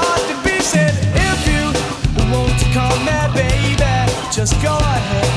hard to be said if you want to call me baby. Just go ahead.